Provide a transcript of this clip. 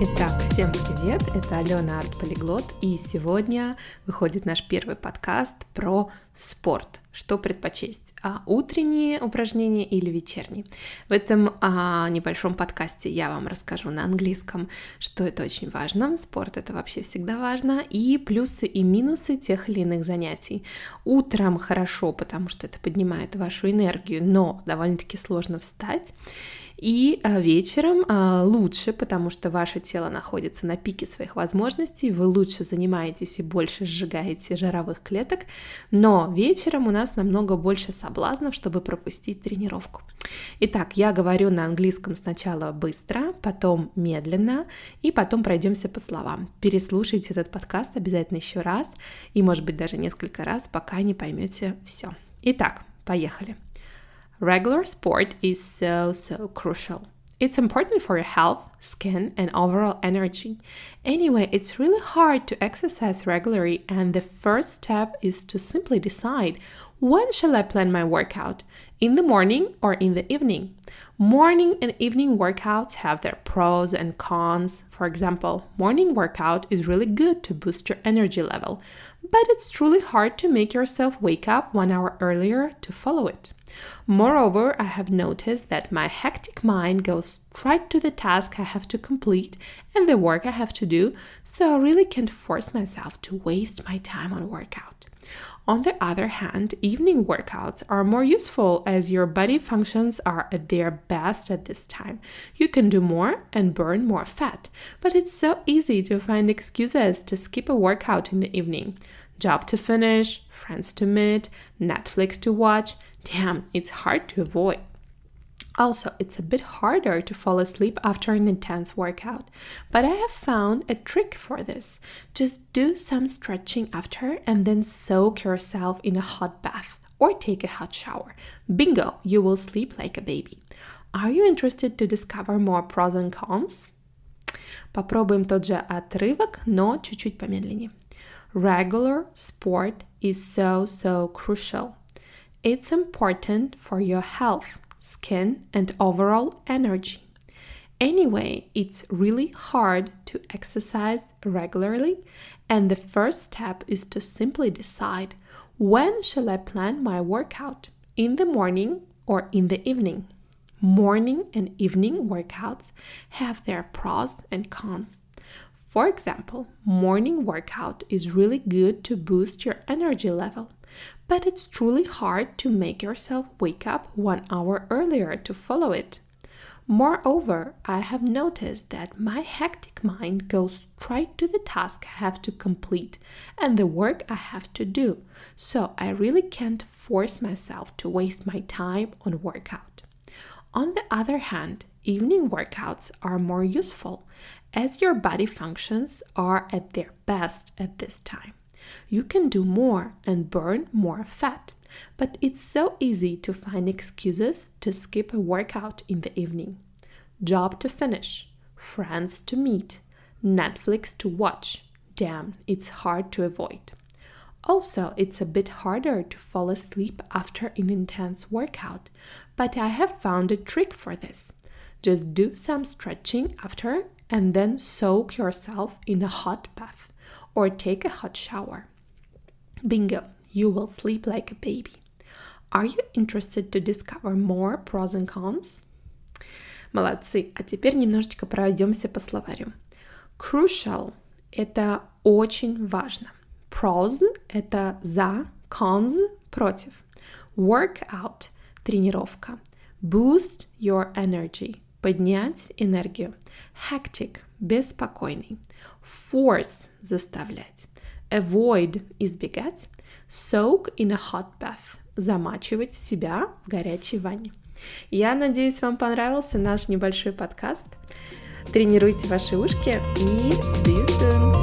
Итак, всем привет, это Алена Арт Полиглот, и сегодня выходит наш первый подкаст про спорт. Что предпочесть, а, утренние упражнения или вечерние? В этом а, небольшом подкасте я вам расскажу на английском, что это очень важно, спорт это вообще всегда важно, и плюсы и минусы тех или иных занятий. Утром хорошо, потому что это поднимает вашу энергию, но довольно-таки сложно встать. И а, вечером а, лучше, потому что ваше тело находится на пике своих возможностей, вы лучше занимаетесь и больше сжигаете жировых клеток, но вечером у нас намного больше соблазнов, чтобы пропустить тренировку. Итак, я говорю на английском сначала быстро, потом медленно, и потом пройдемся по словам. Переслушайте этот подкаст обязательно еще раз, и может быть даже несколько раз, пока не поймете все. Итак, поехали. Regular sport is so, so crucial. It's important for your health, skin, and overall energy. Anyway, it's really hard to exercise regularly, and the first step is to simply decide when shall I plan my workout? In the morning or in the evening? Morning and evening workouts have their pros and cons. For example, morning workout is really good to boost your energy level, but it's truly hard to make yourself wake up one hour earlier to follow it. Moreover, I have noticed that my hectic mind goes straight to the task I have to complete and the work I have to do, so I really can't force myself to waste my time on workout. On the other hand, evening workouts are more useful as your body functions are at their best at this time. You can do more and burn more fat, but it's so easy to find excuses to skip a workout in the evening. Job to finish, friends to meet, Netflix to watch, damn, it's hard to avoid. Also, it's a bit harder to fall asleep after an intense workout, but I have found a trick for this. Just do some stretching after and then soak yourself in a hot bath or take a hot shower. Bingo, you will sleep like a baby. Are you interested to discover more pros and cons? Попробуем тот же отрывок, но чуть-чуть помедленнее. Regular sport is so, so crucial. It's important for your health, skin, and overall energy. Anyway, it's really hard to exercise regularly, and the first step is to simply decide when shall I plan my workout? In the morning or in the evening? Morning and evening workouts have their pros and cons. For example, morning workout is really good to boost your energy level but it's truly hard to make yourself wake up one hour earlier to follow it. Moreover, I have noticed that my hectic mind goes straight to the task I have to complete and the work I have to do, so I really can't force myself to waste my time on workout. On the other hand, evening workouts are more useful as your body functions are at their best at this time. You can do more and burn more fat, but it's so easy to find excuses to skip a workout in the evening. Job to finish, friends to meet, Netflix to watch. Damn, it's hard to avoid. Also, it's a bit harder to fall asleep after an intense workout, but I have found a trick for this. Just do some stretching after and then soak yourself in a hot bath or take a hot shower. Bingo, you will sleep like a baby. Are you interested to discover more pros and cons? Молодцы, а теперь немножечко пройдемся по словарю. Crucial – это очень важно. Pros – это за, cons – против. Workout – тренировка. Boost your energy – поднять энергию. Hectic – беспокойный. Force – заставлять. Avoid – избегать. Soak in a hot bath – замачивать себя в горячей ванне. Я надеюсь, вам понравился наш небольшой подкаст. Тренируйте ваши ушки и see you soon!